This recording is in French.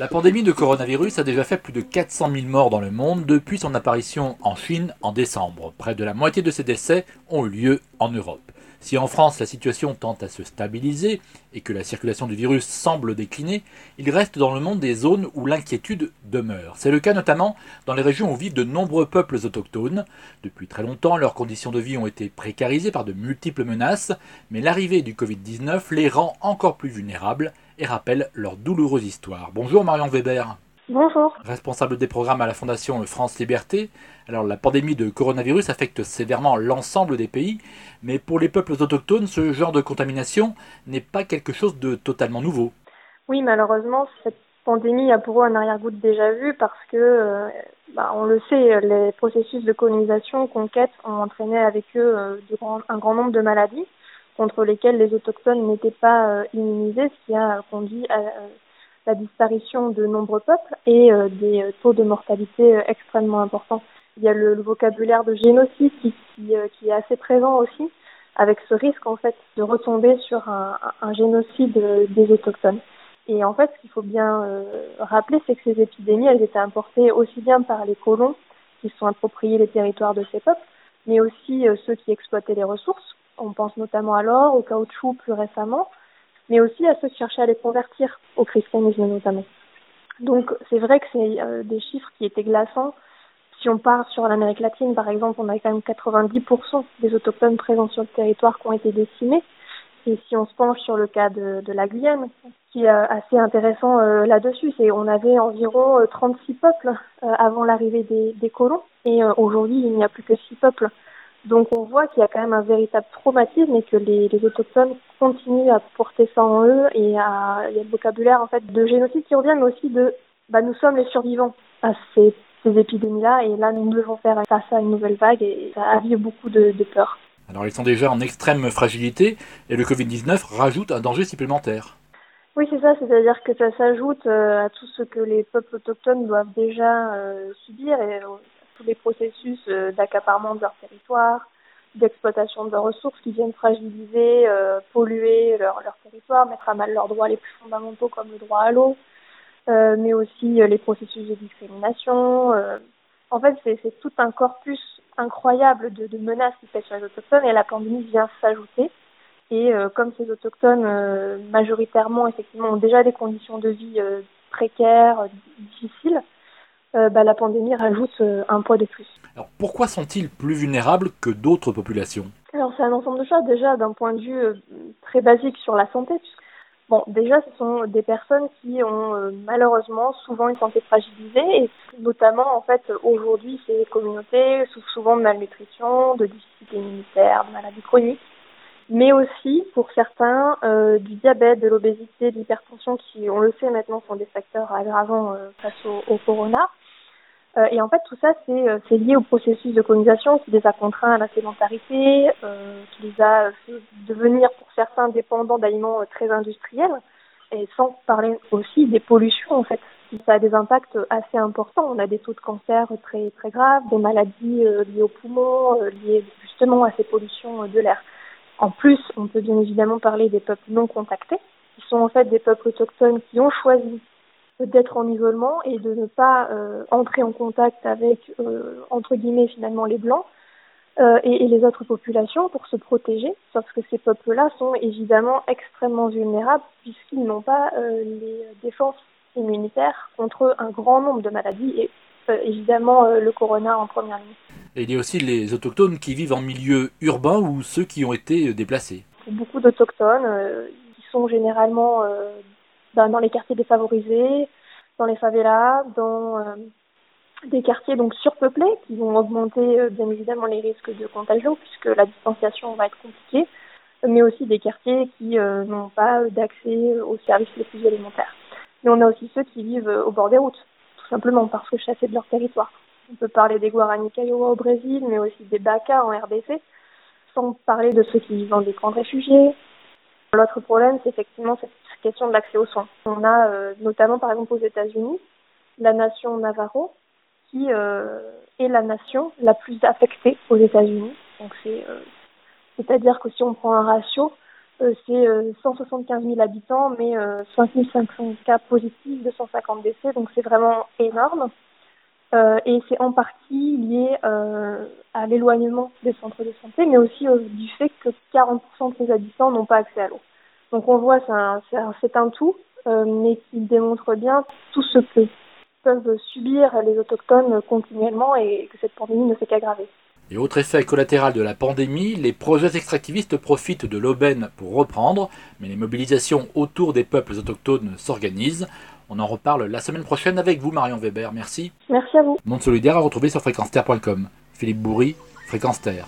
La pandémie de coronavirus a déjà fait plus de 400 000 morts dans le monde depuis son apparition en Chine en décembre. Près de la moitié de ces décès ont eu lieu en Europe. Si en France la situation tente à se stabiliser et que la circulation du virus semble décliner, il reste dans le monde des zones où l'inquiétude demeure. C'est le cas notamment dans les régions où vivent de nombreux peuples autochtones. Depuis très longtemps, leurs conditions de vie ont été précarisées par de multiples menaces, mais l'arrivée du Covid-19 les rend encore plus vulnérables et rappelle leur douloureuse histoire. Bonjour Marion Weber. Bonjour. Responsable des programmes à la Fondation France Liberté. Alors la pandémie de coronavirus affecte sévèrement l'ensemble des pays, mais pour les peuples autochtones, ce genre de contamination n'est pas quelque chose de totalement nouveau. Oui, malheureusement, cette pandémie a pour eux un arrière-goût déjà vu parce que, euh, bah, on le sait, les processus de colonisation, conquête ont entraîné avec eux euh, un grand nombre de maladies contre lesquelles les autochtones n'étaient pas euh, immunisés, ce qui a conduit à la disparition de nombreux peuples et euh, des euh, taux de mortalité euh, extrêmement importants. Il y a le, vocabulaire de génocide qui, qui, est assez présent aussi, avec ce risque en fait de retomber sur un, un génocide des autochtones. Et en fait, ce qu'il faut bien rappeler, c'est que ces épidémies, elles étaient importées aussi bien par les colons qui se sont appropriés les territoires de ces peuples, mais aussi ceux qui exploitaient les ressources. On pense notamment à l'or, au caoutchouc plus récemment, mais aussi à ceux qui cherchaient à les convertir au christianisme notamment. Donc c'est vrai que c'est euh, des chiffres qui étaient glaçants. Si on part sur l'Amérique latine, par exemple, on a quand même 90% des autochtones présents sur le territoire qui ont été décimés. Et si on se penche sur le cas de, la Guyane, qui est euh, assez intéressant euh, là-dessus, c'est on avait environ 36 peuples avant l'arrivée des, des, colons, et aujourd'hui il n'y a plus que 6 peuples. Donc on voit qu'il y a quand même un véritable traumatisme et que les, les, autochtones continuent à porter ça en eux et à, il y a le vocabulaire en fait de génocide qui revient mais aussi de bah nous sommes les survivants à ces, ces épidémies-là et là nous devons faire face à une nouvelle vague et ça avive beaucoup de, de peur. Alors ils sont déjà en extrême fragilité et le Covid-19 rajoute un danger supplémentaire. Oui, c'est ça, c'est-à-dire que ça s'ajoute euh, à tout ce que les peuples autochtones doivent déjà euh, subir et tous les processus euh, d'accaparement de leur territoire, d'exploitation de leurs ressources qui viennent fragiliser, euh, polluer leur, territoire, mettre à mal leurs droits les plus fondamentaux comme le droit à l'eau, euh, mais aussi les processus de discrimination. En fait, c'est tout un corpus incroyable de, de, menaces qui pèsent sur les autochtones et la pandémie vient s'ajouter. Et comme ces autochtones majoritairement effectivement ont déjà des conditions de vie précaires, difficiles, bah, la pandémie rajoute euh, un poids de plus. Alors pourquoi sont-ils plus vulnérables que d'autres populations? Alors c'est un ensemble de choses. Déjà d'un point de vue euh, très basique sur la santé, puisque bon déjà ce sont des personnes qui ont malheureusement souvent une santé fragilisée et notamment en fait aujourd'hui ces communautés souffrent souvent de malnutrition, de difficultés immunitaires, de maladies chroniques mais aussi pour certains euh, du diabète, de l'obésité, de l'hypertension qui, on le sait maintenant, sont des facteurs aggravants euh, face au, au corona. Euh, et en fait, tout ça, c'est euh, lié au processus de colonisation qui les a contraints à la sédentarité, euh, qui les a fait devenir pour certains dépendants d'aliments euh, très industriels, et sans parler aussi des pollutions en fait. Ça a des impacts assez importants. On a des taux de cancer très très graves, des maladies liées aux poumons, liées justement à ces pollutions de l'air. En plus, on peut bien évidemment parler des peuples non contactés, qui sont en fait des peuples autochtones qui ont choisi d'être en isolement et de ne pas euh, entrer en contact avec, euh, entre guillemets, finalement, les Blancs euh, et, et, les autres populations pour se protéger, sauf que ces peuples-là sont évidemment extrêmement vulnérables puisqu'ils n'ont pas les défenses immunitaires contre un grand nombre de maladies et évidemment le corona en première ligne. Et il y a aussi les autochtones qui vivent en milieu urbain ou ceux qui ont été déplacés. Beaucoup d'autochtones qui sont généralement dans, les quartiers défavorisés, dans les favelas, dans euh, des quartiers donc surpeuplés qui vont augmenter euh, bien évidemment les risques de contagion puisque la distanciation va être compliquée, mais aussi des quartiers qui euh, n'ont pas d'accès aux services les plus élémentaires. Mais on a aussi ceux qui vivent au bord des routes, tout simplement parce que chassés de leur territoire. On peut parler des Guarani Kaiowá au Brésil, mais aussi des Baka en RDC, sans parler de ceux qui vivent dans des camps de réfugiés, L'autre problème, c'est effectivement cette question de l'accès aux soins. On a euh, notamment, par exemple, aux États-Unis, la nation Navarro, qui euh, est la nation la plus affectée aux États-Unis. Donc, c'est, euh, c'est-à-dire que si on prend un ratio, c'est 175 000 habitants, mais 5 500 cas positifs, 250 décès, donc c'est vraiment énorme. et c'est en partie lié à l'éloignement des centres de santé, mais aussi du fait que 40% de ces habitants n'ont pas accès à l'eau. Donc on voit, c'est un, tout, mais qui démontre bien tout ce que peuvent subir les autochtones continuellement et que cette pandémie ne fait qu'aggraver. Et autre effet collatéral de la pandémie, les projets extractivistes profitent de l'aubaine pour reprendre, mais les mobilisations autour des peuples autochtones s'organisent. On en reparle la semaine prochaine avec vous, Marion Weber. Merci. Merci à vous. Monde solidaire à retrouver sur fréquence Philippe Bourri, Fréquence Terre.